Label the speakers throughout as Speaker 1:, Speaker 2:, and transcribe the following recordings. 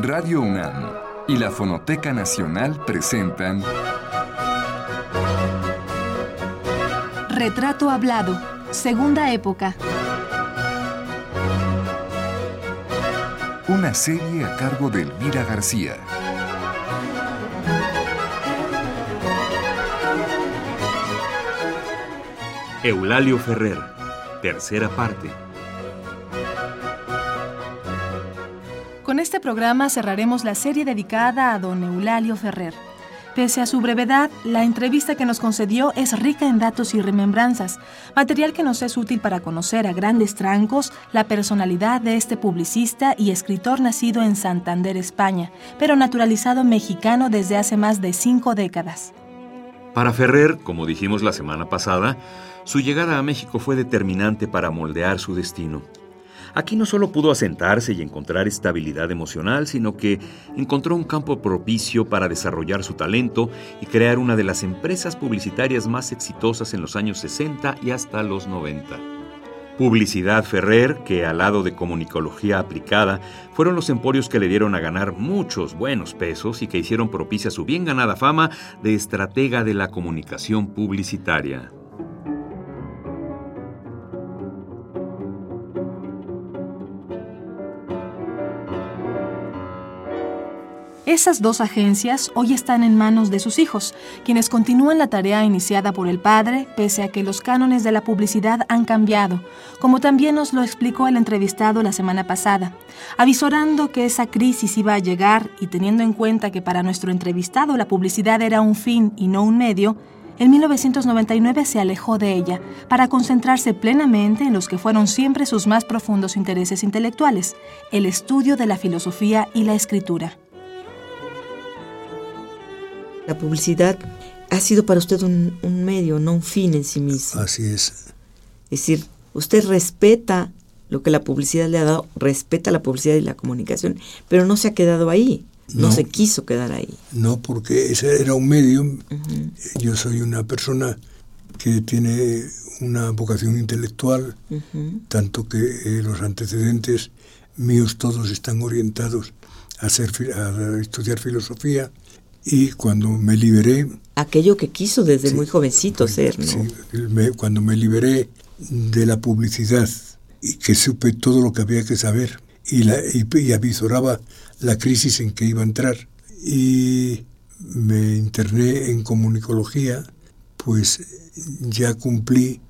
Speaker 1: Radio UNAM y la Fonoteca Nacional presentan
Speaker 2: Retrato Hablado, Segunda Época.
Speaker 1: Una serie a cargo de Elvira García.
Speaker 3: Eulalio Ferrer, tercera parte.
Speaker 2: Con este programa cerraremos la serie dedicada a don Eulalio Ferrer. Pese a su brevedad, la entrevista que nos concedió es rica en datos y remembranzas, material que nos es útil para conocer a grandes trancos la personalidad de este publicista y escritor nacido en Santander, España, pero naturalizado mexicano desde hace más de cinco décadas.
Speaker 3: Para Ferrer, como dijimos la semana pasada, su llegada a México fue determinante para moldear su destino. Aquí no solo pudo asentarse y encontrar estabilidad emocional, sino que encontró un campo propicio para desarrollar su talento y crear una de las empresas publicitarias más exitosas en los años 60 y hasta los 90. Publicidad Ferrer, que al lado de comunicología aplicada, fueron los emporios que le dieron a ganar muchos buenos pesos y que hicieron propicia su bien ganada fama de estratega de la comunicación publicitaria.
Speaker 2: Esas dos agencias hoy están en manos de sus hijos, quienes continúan la tarea iniciada por el padre, pese a que los cánones de la publicidad han cambiado, como también nos lo explicó el entrevistado la semana pasada, avisorando que esa crisis iba a llegar y teniendo en cuenta que para nuestro entrevistado la publicidad era un fin y no un medio, en 1999 se alejó de ella para concentrarse plenamente en los que fueron siempre sus más profundos intereses intelectuales, el estudio de la filosofía y la escritura.
Speaker 4: La publicidad ha sido para usted un, medio, no un fin en sí mismo.
Speaker 5: Así es.
Speaker 4: Es decir, usted respeta lo que la publicidad le ha dado, respeta la publicidad y la comunicación, pero no se ha quedado ahí, no, se quiso quedar ahí.
Speaker 5: No, porque ese era un medio. Yo soy una persona que tiene una vocación intelectual, tanto que eh, los antecedentes míos todos están orientados a, hacer, a estudiar filosofía y cuando me liberé...
Speaker 4: Aquello que quiso desde muy jovencito ser, ¿no? Sí,
Speaker 5: cuando me liberé de la publicidad y que supe todo lo que había que saber y, la, y, avisoraba la crisis en que iba a entrar y me interné en comunicología, pues ya cumplí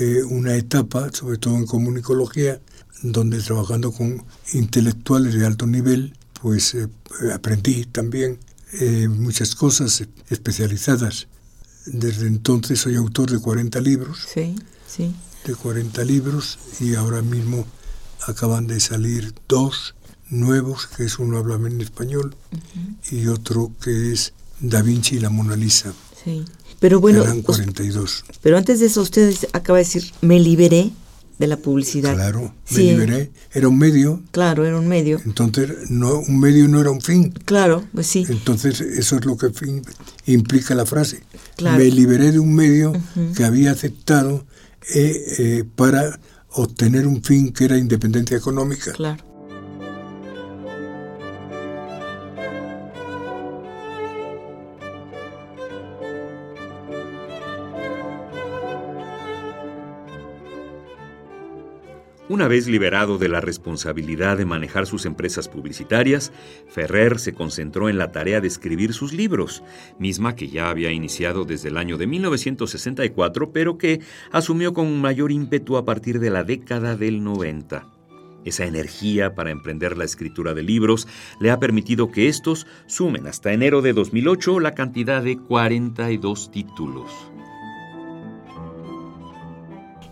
Speaker 5: eh, una etapa, sobre todo en comunicología, donde trabajando con intelectuales de alto nivel, pues eh, aprendí también eh, muchas cosas especializadas. Desde entonces soy autor de 40 libros.
Speaker 4: Sí, sí.
Speaker 5: De 40 libros y ahora mismo acaban de salir dos nuevos, que es uno habla en español y otro que es Da Vinci y la Mona Lisa.
Speaker 4: Sí. Pero bueno,
Speaker 5: 42.
Speaker 4: Pero antes de eso usted acaba de decir, me liberé de la publicidad.
Speaker 5: Claro, me liberé. Era un medio.
Speaker 4: Claro, era un medio.
Speaker 5: Entonces, no, un medio no era un fin.
Speaker 4: Claro, pues sí.
Speaker 5: Entonces, eso es lo que implica la frase. Me liberé de un medio que había aceptado eh, eh, para obtener un fin que era independencia económica.
Speaker 4: Claro.
Speaker 3: Una vez liberado de la responsabilidad de manejar sus empresas publicitarias, Ferrer se concentró en la tarea de escribir sus libros, misma que ya había iniciado desde el año de 1964, pero que asumió con mayor ímpetu a partir de la década del 90. Esa energía para emprender la escritura de libros le ha permitido que estos sumen hasta enero de 2008 la cantidad de 42 títulos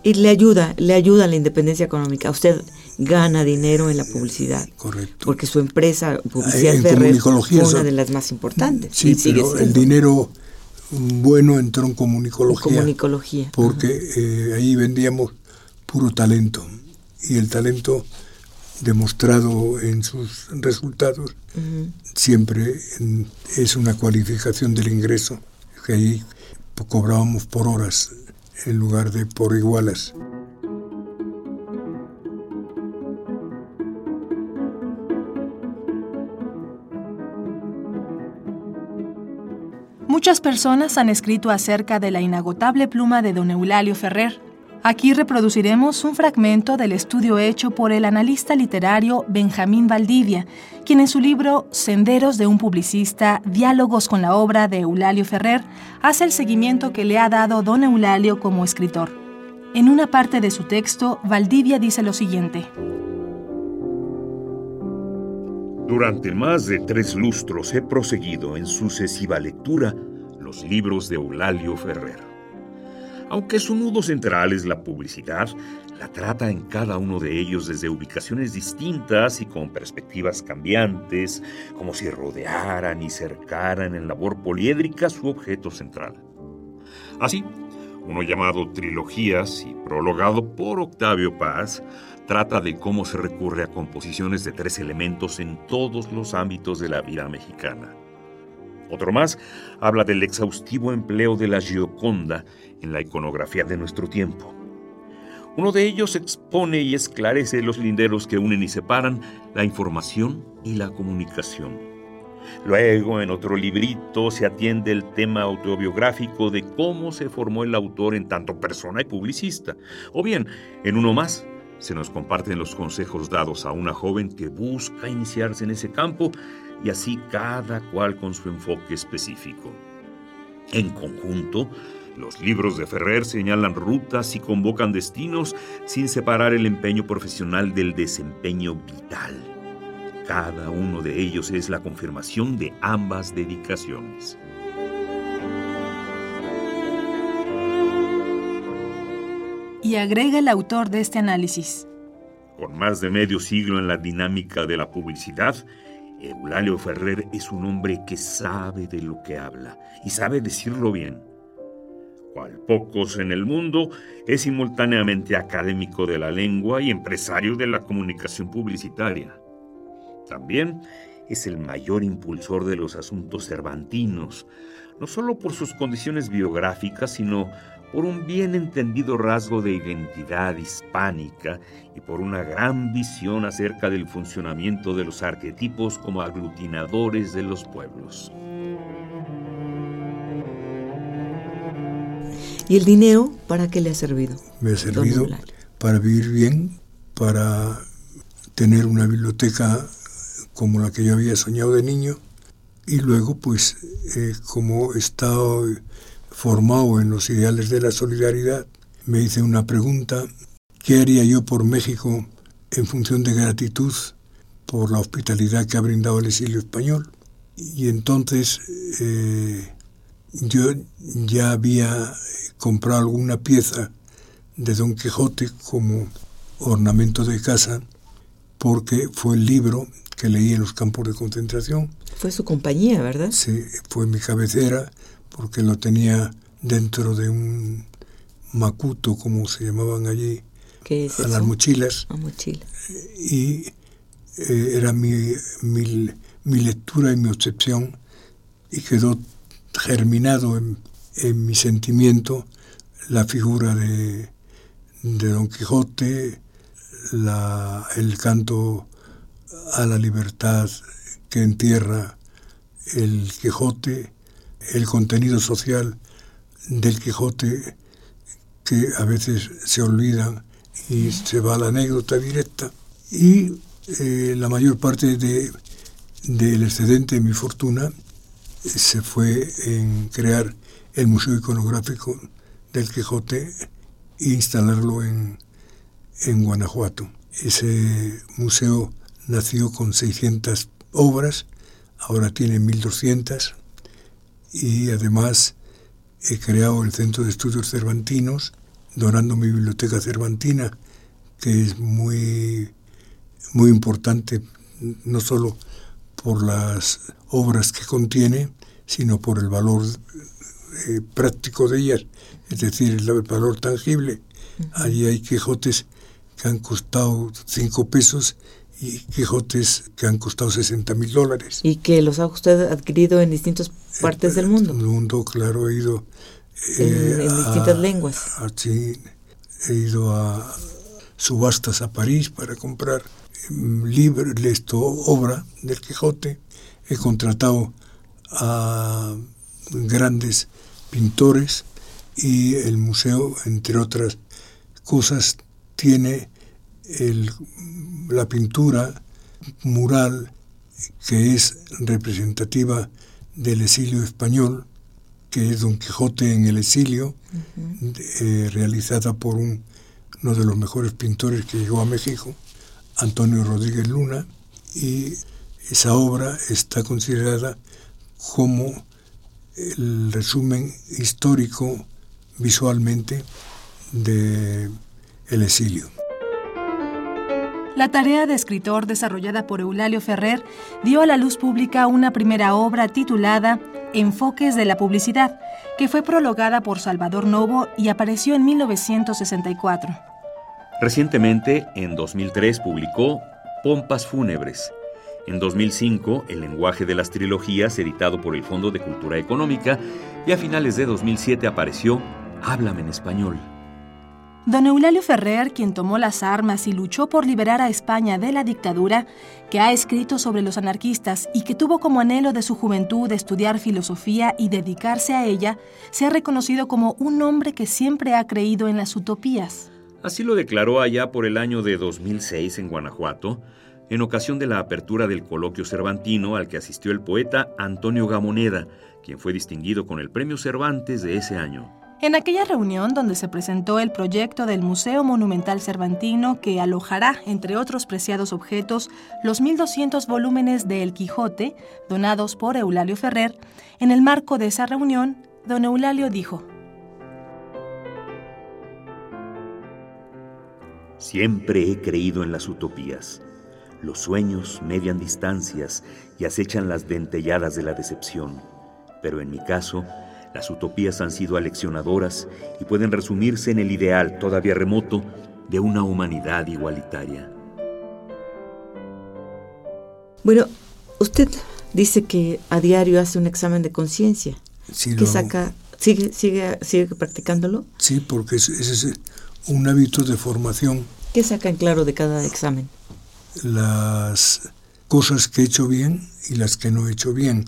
Speaker 4: y le ayuda, le ayuda a la independencia económica. Usted gana dinero en la publicidad.
Speaker 5: Correcto.
Speaker 4: Porque su empresa, Publicidad Ferrer, fue una de las más importantes.
Speaker 5: Sí, pero el dinero bueno entró en comunicología.
Speaker 4: Comunicología.
Speaker 5: Porque eh, ahí vendíamos puro talento. Y el talento demostrado en sus resultados siempre es una cualificación del ingreso. Que ahí cobrábamos por horas en lugar de por iguales.
Speaker 2: Muchas personas han escrito acerca de la inagotable pluma de don Eulalio Ferrer, Aquí reproduciremos un fragmento del estudio hecho por el analista literario Benjamín Valdivia, quien en su libro Senderos de un publicista, Diálogos con la obra de Eulalio Ferrer, hace el seguimiento que le ha dado don Eulalio como escritor. En una parte de su texto, Valdivia dice lo siguiente.
Speaker 3: Durante más de tres lustros he proseguido en sucesiva lectura los libros de Eulalio Ferrer. Aunque su nudo central es la publicidad, la trata en cada uno de ellos desde ubicaciones distintas y con perspectivas cambiantes, como si rodearan y cercaran en labor poliédrica su objeto central. Así, uno llamado Trilogías y prologado por Octavio Paz, trata de cómo se recurre a composiciones de tres elementos en todos los ámbitos de la vida mexicana. Otro más habla del exhaustivo empleo de la Gioconda en la iconografía de nuestro tiempo. Uno de ellos expone y esclarece los linderos que unen y separan la información y la comunicación. Luego, en otro librito, se atiende el tema autobiográfico de cómo se formó el autor en tanto persona y publicista. O bien, en uno más, se nos comparten los consejos dados a una joven que busca iniciarse en ese campo y así cada cual con su enfoque específico. En conjunto, los libros de Ferrer señalan rutas y convocan destinos sin separar el empeño profesional del desempeño vital. Cada uno de ellos es la confirmación de ambas dedicaciones.
Speaker 2: Y agrega el autor de este análisis.
Speaker 3: Con más de medio siglo en la dinámica de la publicidad, Eulalio Ferrer es un hombre que sabe de lo que habla y sabe decirlo bien. Cual pocos en el mundo, es simultáneamente académico de la lengua y empresario de la comunicación publicitaria. También es el mayor impulsor de los asuntos cervantinos, no solo por sus condiciones biográficas, sino por un bien entendido rasgo de identidad hispánica y por una gran visión acerca del funcionamiento de los arquetipos como aglutinadores de los pueblos.
Speaker 4: ¿Y el dinero para qué le ha servido?
Speaker 5: Me ha servido para vivir bien, para tener una biblioteca como la que yo había soñado de niño y luego pues eh, como he estado formado en los ideales de la solidaridad, me hice una pregunta, ¿qué haría yo por México en función de gratitud por la hospitalidad que ha brindado el exilio español? Y entonces eh, yo ya había comprado alguna pieza de Don Quijote como ornamento de casa porque fue el libro que leí en los campos de concentración.
Speaker 4: Fue su compañía, ¿verdad?
Speaker 5: Sí, fue mi cabecera porque lo tenía dentro de un macuto, como se llamaban allí,
Speaker 4: a
Speaker 5: las mochilas.
Speaker 4: A mochilas.
Speaker 5: Y eh, era mi, mi, mi, lectura y mi obsesión y quedó germinado en, en mi sentimiento la figura de, de Don Quijote, la, el canto a la libertad que entierra el Quijote, el contenido social del Quijote que a veces se olvidan y se va a la anécdota directa. Y eh, la mayor parte de, del excedente de mi fortuna se fue en crear el Museo Iconográfico del Quijote e instalarlo en, en Guanajuato. Ese museo nació con 600 obras, ahora tiene 1200 y además he creado el Centro de Estudios Cervantinos, donando mi biblioteca cervantina, que es muy, muy importante, no solo por las obras que contiene, sino por el valor eh, práctico de ellas, es decir, el valor tangible. Allí hay Quijotes que han costado cinco pesos y Quijotes que han costado 60 mil dólares.
Speaker 4: ¿Y que los ha usted adquirido en distintas partes del mundo?
Speaker 5: En el mundo, claro, he ido...
Speaker 4: en, eh, distintas lenguas.
Speaker 5: sí, he ido a subastas a París para comprar mm, libros, esto, obra del Quijote. He contratado a grandes pintores y el museo, entre otras cosas, tiene la pintura mural que es representativa del exilio español, que es Don Quijote en el exilio, eh, realizada por un, uno de los mejores pintores que llegó a México, Antonio Rodríguez Luna, y esa obra está considerada como el resumen histórico visualmente de el exilio.
Speaker 2: La tarea de escritor desarrollada por Eulalio Ferrer dio a la luz pública una primera obra titulada Enfoques de la Publicidad, que fue prologada por Salvador Novo y apareció en 1964.
Speaker 3: Recientemente, en 2003, publicó Pompas Fúnebres. En 2005, El lenguaje de las trilogías, editado por el Fondo de Cultura Económica, y a finales de 2007 apareció Háblame en español.
Speaker 2: Don Eulalio Ferrer, quien tomó las armas y luchó por liberar a España de la dictadura, que ha escrito sobre los anarquistas y que tuvo como anhelo de su juventud estudiar filosofía y dedicarse a ella, se ha reconocido como un hombre que siempre ha creído en las utopías.
Speaker 3: Así lo declaró allá por el año de 2006 en Guanajuato, en ocasión de la apertura del coloquio cervantino al que asistió el poeta Antonio Gamoneda, quien fue distinguido con el Premio Cervantes de ese año.
Speaker 2: En aquella reunión donde se presentó el proyecto del Museo Monumental Cervantino que alojará, entre otros preciados objetos, los 1.200 volúmenes de El Quijote, donados por Eulalio Ferrer, en el marco de esa reunión, don Eulalio dijo,
Speaker 3: Siempre he creído en las utopías. Los sueños median distancias y acechan las dentelladas de la decepción. Pero en mi caso, las utopías han sido aleccionadoras y pueden resumirse en el ideal todavía remoto de una humanidad igualitaria.
Speaker 4: Bueno, usted dice que a diario hace un examen de conciencia.
Speaker 5: Sí,
Speaker 4: ¿Qué saca? ¿Sigue, sigue, ¿Sigue practicándolo?
Speaker 5: Sí, porque ese es un hábito de formación.
Speaker 4: ¿Qué saca en claro de cada examen?
Speaker 5: Las cosas que he hecho bien y las que no he hecho bien.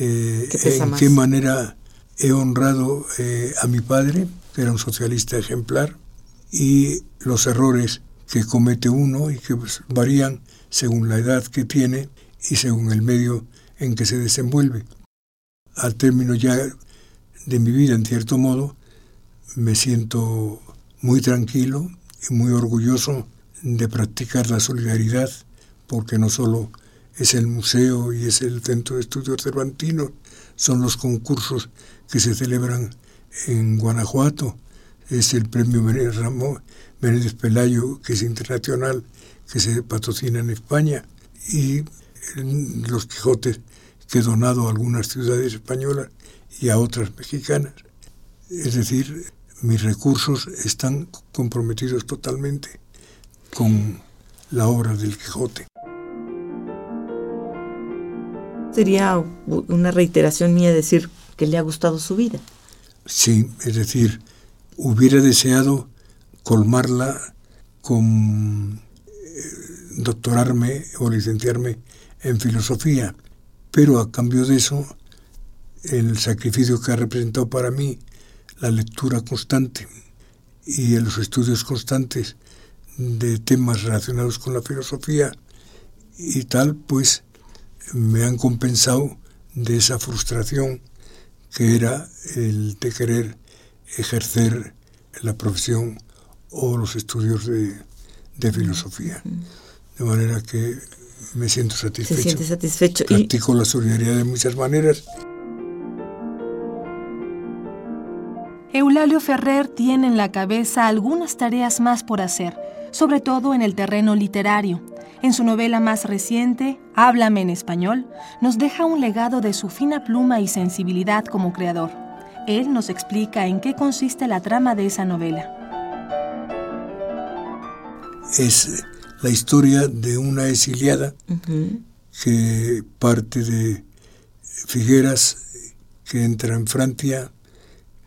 Speaker 5: Eh, en qué manera he honrado eh, a mi padre, que era un socialista ejemplar, y los errores que comete uno y que pues, varían según la edad que tiene y según el medio en que se desenvuelve. Al término ya de mi vida, en cierto modo, me siento muy tranquilo y muy orgulloso de practicar la solidaridad, porque no solo es el museo y es el Centro de Estudios Cervantino, son los concursos que se celebran en Guanajuato. Es el premio Ramón Menéndez Pelayo, que es internacional, que se patrocina en España, y los Quijotes que he donado a algunas ciudades españolas y a otras mexicanas. Es decir, mis recursos están comprometidos totalmente con la obra del Quijote.
Speaker 4: Sería una reiteración mía decir que le ha gustado su vida.
Speaker 5: Sí, es decir, hubiera deseado colmarla con eh, doctorarme o licenciarme en filosofía, pero a cambio de eso, el sacrificio que ha representado para mí la lectura constante y los estudios constantes de temas relacionados con la filosofía y tal, pues me han compensado de esa frustración que era el de querer ejercer la profesión o los estudios de, filosofía. De manera que me siento satisfecho.
Speaker 4: Se siente satisfecho.
Speaker 5: Practico la solidaridad de muchas maneras.
Speaker 2: Eulalio Ferrer tiene en la cabeza algunas tareas más por hacer, sobre todo en el terreno literario. En su novela más reciente, Háblame en español, nos deja un legado de su fina pluma y sensibilidad como creador. Él nos explica en qué consiste la trama de esa novela.
Speaker 5: Es la historia de una exiliada que parte de Figueras, que entra en Francia,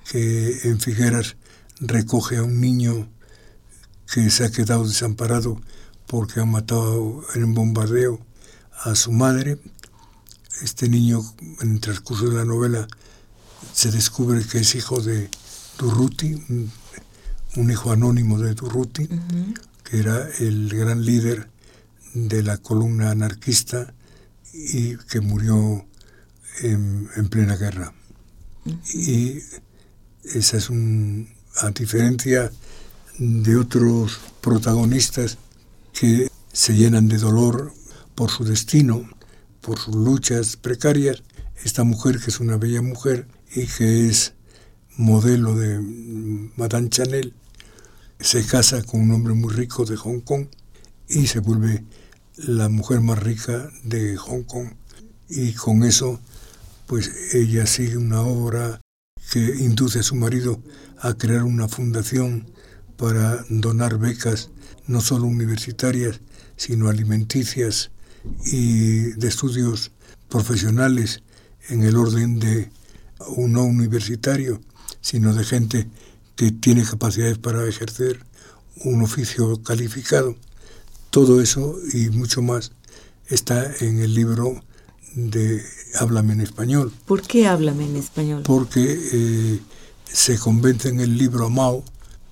Speaker 5: que en Figueras recoge a un niño que se ha quedado desamparado porque han matado en un bombardeo a su madre. Este niño, en el transcurso de la novela, se descubre que es hijo de Durruti, un, un hijo anónimo de Durruti, que era el gran líder de la columna anarquista y que murió en, en plena guerra. Y esa es un, a diferencia de otros protagonistas que se llenan de dolor por su destino, por sus luchas precarias, esta mujer que es una bella mujer y que es modelo de Madame Chanel, se casa con un hombre muy rico de Hong Kong y se vuelve la mujer más rica de Hong Kong. Y con eso, pues ella sigue una obra que induce a su marido a crear una fundación para donar becas no solo universitarias, sino alimenticias y de estudios profesionales en el orden de un no universitario, sino de gente que tiene capacidades para ejercer un oficio calificado. Todo eso y mucho más está en el libro de Háblame en español.
Speaker 4: ¿Por qué Háblame en español?
Speaker 5: Porque eh, se convence en el libro Mao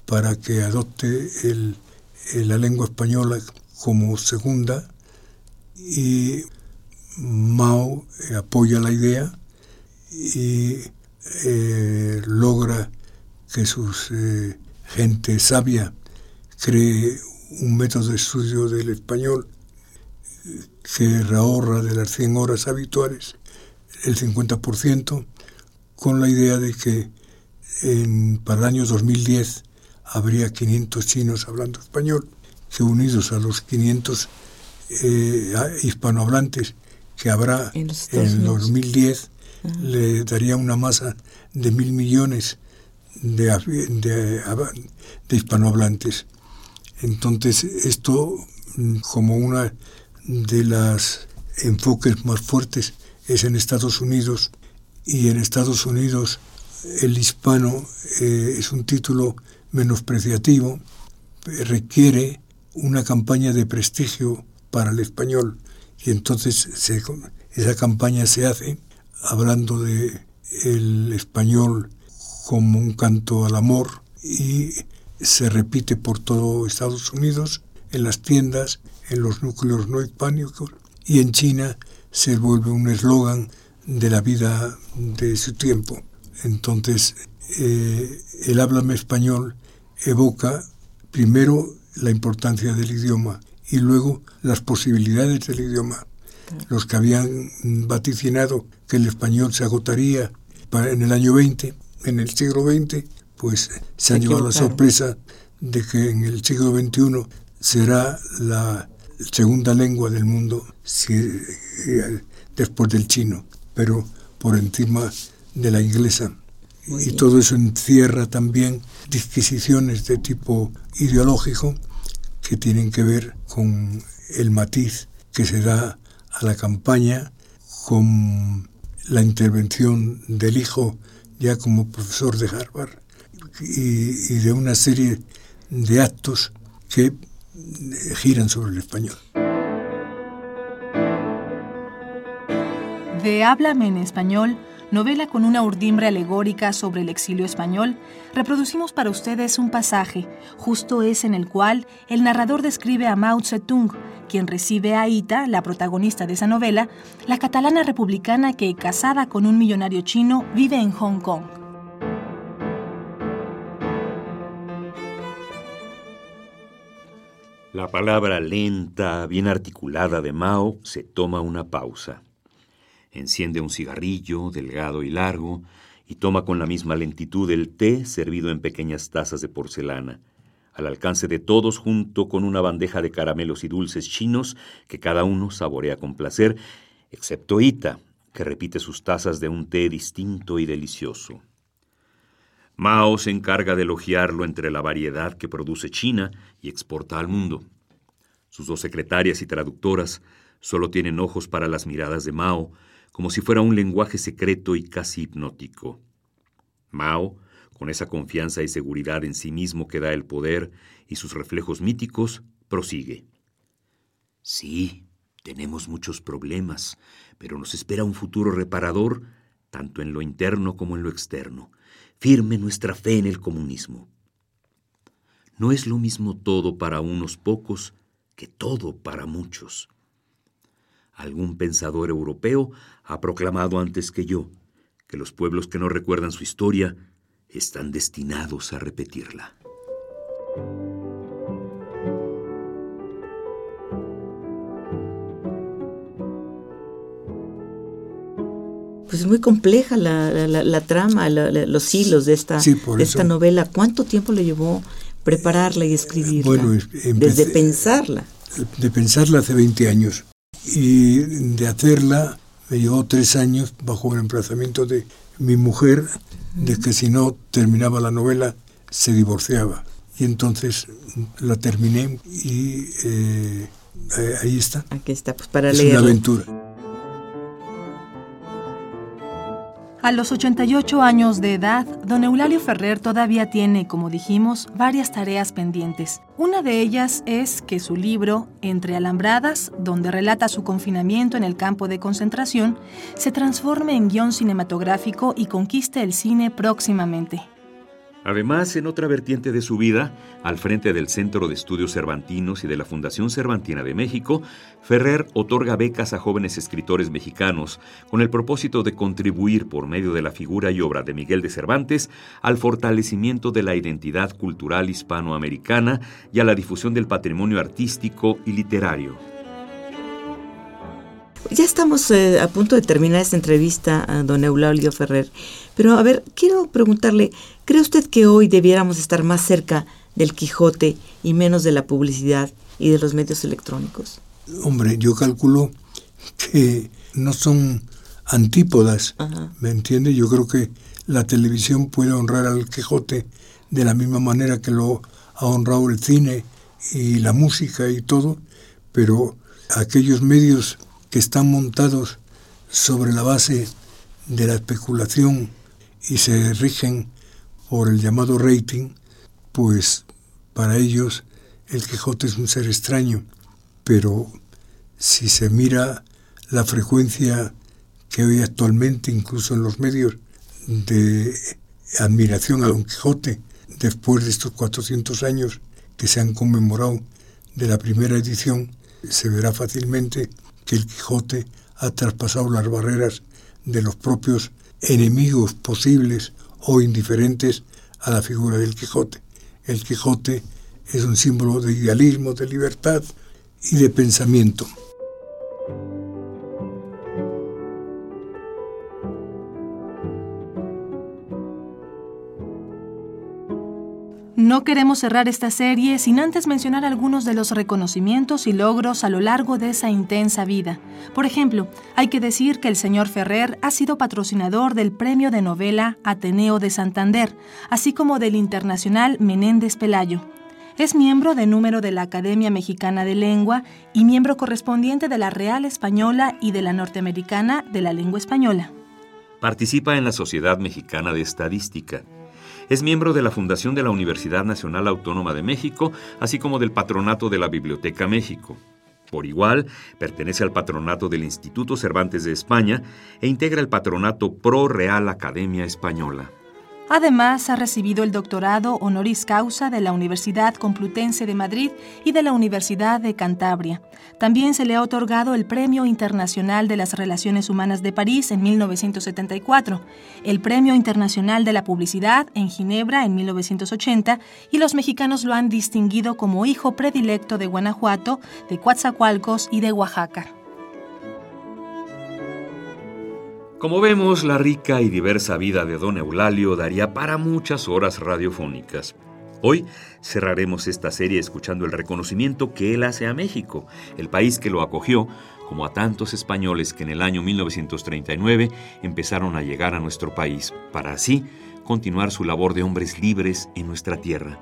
Speaker 5: para que adopte el, la lengua española como segunda. Y Mao eh, apoya la idea y eh, logra que su eh, gente sabia cree un método de estudio del español que ahorra de las 100 horas habituales el 50%, con la idea de que en, para el año 2010 habría 500 chinos hablando español, que unidos a los 500 eh, hispanohablantes que habrá en, el 2010, le daría una masa de mil millones de, de, de hispanohablantes. Entonces, esto mm, como una de las enfoques más fuertes es en Estados Unidos y en Estados Unidos el hispano eh, es un título menospreciativo, requiere una campaña de prestigio para el español y entonces esa campaña se hace hablando de el español como un canto al amor y se repite por todo Estados Unidos, en las tiendas, en los núcleos no hispánicos y en China se vuelve un eslogan de la vida de su tiempo. Entonces, eh, el háblame español evoca primero la importancia del idioma y luego las posibilidades del idioma. Los que habían vaticinado que el español se agotaría en el año 20, en el siglo XX, pues se han llevado la sorpresa de que en el siglo XXI será la segunda lengua del mundo eh, después del chino, pero por encima de la inglesa y todo eso encierra también disquisiciones de tipo ideológico que tienen que ver con el matiz que se da a la campaña, con la intervención del hijo ya como profesor de Harvard y, y de una serie de actos que giran sobre el español.
Speaker 2: De Háblame en español novela con una urdimbre alegórica sobre el exilio español, reproducimos para ustedes un pasaje, justo es en el cual el narrador describe a Mao Zedong, quien recibe a Ita, la protagonista de esa novela, la catalana republicana que, casada con un millonario chino, vive en Hong Kong.
Speaker 3: La palabra lenta, bien articulada de Mao se toma una pausa enciende un cigarrillo delgado y largo y toma con la misma lentitud el té servido en pequeñas tazas de porcelana, al alcance de todos junto con una bandeja de caramelos y dulces chinos que cada uno saborea con placer, excepto Ita, que repite sus tazas de un té distinto y delicioso. Mao se encarga de elogiarlo entre la variedad que produce China y exporta al mundo. Sus dos secretarias y traductoras solo tienen ojos para las miradas de Mao, como si fuera un lenguaje secreto y casi hipnótico. Mao, con esa confianza y seguridad en sí mismo que da el poder y sus reflejos míticos, prosigue. Sí, tenemos muchos problemas, pero nos espera un futuro reparador tanto en lo interno como en lo externo, firme nuestra fe en el comunismo. No es lo mismo todo para unos pocos que todo para muchos. Algún pensador europeo ha proclamado antes que yo que los pueblos que no recuerdan su historia están destinados a repetirla.
Speaker 4: Pues es muy compleja la, trama, los hilos de esta, esta novela. ¿Cuánto tiempo le llevó prepararla y escribirla? Bueno, desde pensarla.
Speaker 5: De pensarla hace 20 años. Y de hacerla me llevó tres años bajo el emplazamiento de mi mujer, de que si no terminaba la novela se divorciaba. Y entonces la terminé y eh, ahí está.
Speaker 4: Aquí está, pues para
Speaker 5: es una aventura.
Speaker 2: A los 88 años de edad, don Eulalio Ferrer todavía tiene, como dijimos, varias tareas pendientes. Una de ellas es que su libro, Entre Alambradas, donde relata su confinamiento en el campo de concentración, se transforme en guion cinematográfico y conquiste el cine próximamente.
Speaker 3: Además, en otra vertiente de su vida, al frente del Centro de Estudios Cervantinos y de la Fundación Cervantina de México, Ferrer otorga becas a jóvenes escritores mexicanos con el propósito de contribuir por medio de la figura y obra de Miguel de Cervantes al fortalecimiento de la identidad cultural hispanoamericana y a la difusión del patrimonio artístico y literario.
Speaker 4: Ya estamos eh, a punto de terminar esta entrevista a don Eulalio Ferrer, pero a ver, quiero preguntarle, ¿cree usted que hoy debiéramos estar más cerca del Quijote y menos de la publicidad y de los medios electrónicos?
Speaker 5: Hombre, yo calculo que no son antípodas, ¿me entiende? Yo creo que la televisión puede honrar al Quijote de la misma manera que lo ha honrado el cine y la música y todo, pero aquellos medios que están montados sobre la base de la especulación y se rigen por el llamado rating, pues para ellos el Quijote es un ser extraño, pero si se mira la frecuencia que hoy actualmente, incluso en los medios, de admiración a Don Quijote, después de estos 400 años que se han conmemorado de la primera edición, se verá fácilmente que el Quijote ha traspasado las barreras de los propios enemigos posibles o indiferentes a la figura del Quijote. El Quijote es un símbolo de idealismo, de libertad y de pensamiento.
Speaker 2: No queremos cerrar esta serie sin antes mencionar algunos de los reconocimientos y logros a lo largo de esa intensa vida. Por ejemplo, hay que decir que el señor Ferrer ha sido patrocinador del premio de novela Ateneo de Santander, así como del internacional Menéndez Pelayo. Es miembro de número de la Academia Mexicana de Lengua y miembro correspondiente de la Real Española y de la Norteamericana de la Lengua Española.
Speaker 3: Participa en la Sociedad Mexicana de Estadística es miembro de la Fundación de la Universidad Nacional Autónoma de México, así como del patronato de la Biblioteca México. Por igual, pertenece al patronato del Instituto Cervantes de España e integra el patronato Pro Real Academia Española.
Speaker 2: Además, ha recibido el doctorado honoris causa de la Universidad Complutense de Madrid y de la Universidad de Cantabria. También se le ha otorgado el Premio Internacional de las Relaciones Humanas de París en 1974, el Premio Internacional de la Publicidad en Ginebra en 1980 y los mexicanos lo han distinguido como hijo predilecto de Guanajuato, de Coatzacoalcos y de Oaxaca.
Speaker 3: Como vemos, la rica y diversa vida de don Eulalio daría para muchas horas radiofónicas. Hoy cerraremos esta serie escuchando el reconocimiento que él hace a México, el país que lo acogió, como a tantos españoles que en el año 1939 empezaron a llegar a nuestro país, para así continuar su labor de hombres libres en nuestra tierra.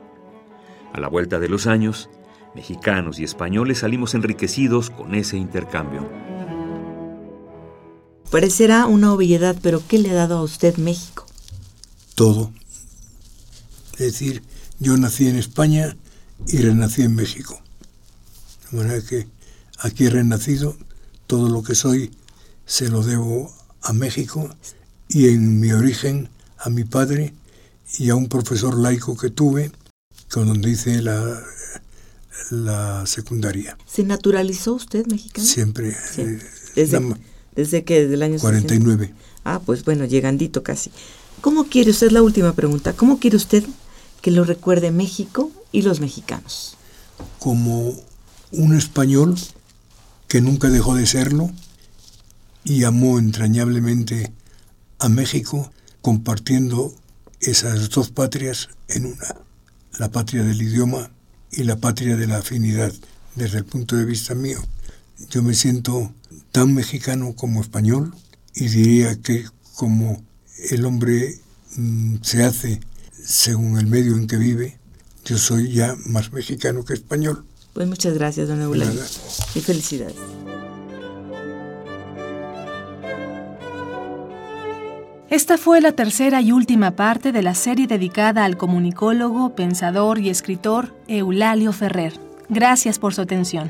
Speaker 3: A la vuelta de los años, mexicanos y españoles salimos enriquecidos con ese intercambio.
Speaker 4: Parecerá una obviedad, pero ¿qué le ha dado a usted México?
Speaker 5: Todo. Es decir, yo nací en España y renací en México. De manera que aquí he renacido, todo lo que soy se lo debo a México y en mi origen a mi padre y a un profesor laico que tuve, con donde hice la, la secundaria.
Speaker 4: ¿Se naturalizó usted mexicano?
Speaker 5: Siempre. Eh,
Speaker 4: desde, ¿Desde que ¿Desde el año
Speaker 5: 49.
Speaker 4: Ah, pues bueno, llegandito casi. ¿Cómo quiere usted, la última pregunta, cómo quiere usted que lo recuerde México y los mexicanos?
Speaker 5: Como un español que nunca dejó de serlo y amó entrañablemente a México compartiendo esas dos patrias en una, la patria del idioma y la patria de la afinidad. Desde el punto de vista mío, yo me siento tan mexicano como español y diría que como el hombre mm, se hace según el medio en que vive, yo soy ya más mexicano que español.
Speaker 4: Pues muchas gracias, don Eulalio. Y felicidades.
Speaker 2: Esta fue la tercera y última parte de la serie dedicada al comunicólogo, pensador y escritor Eulalio Ferrer. Gracias por su atención.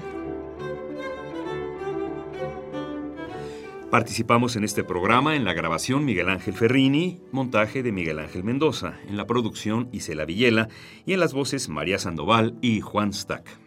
Speaker 3: Participamos en este programa en la grabación Miguel Ángel Ferrini, montaje de Miguel Ángel Mendoza, en la producción Isela Villela y en las voces María Sandoval y Juan Stack.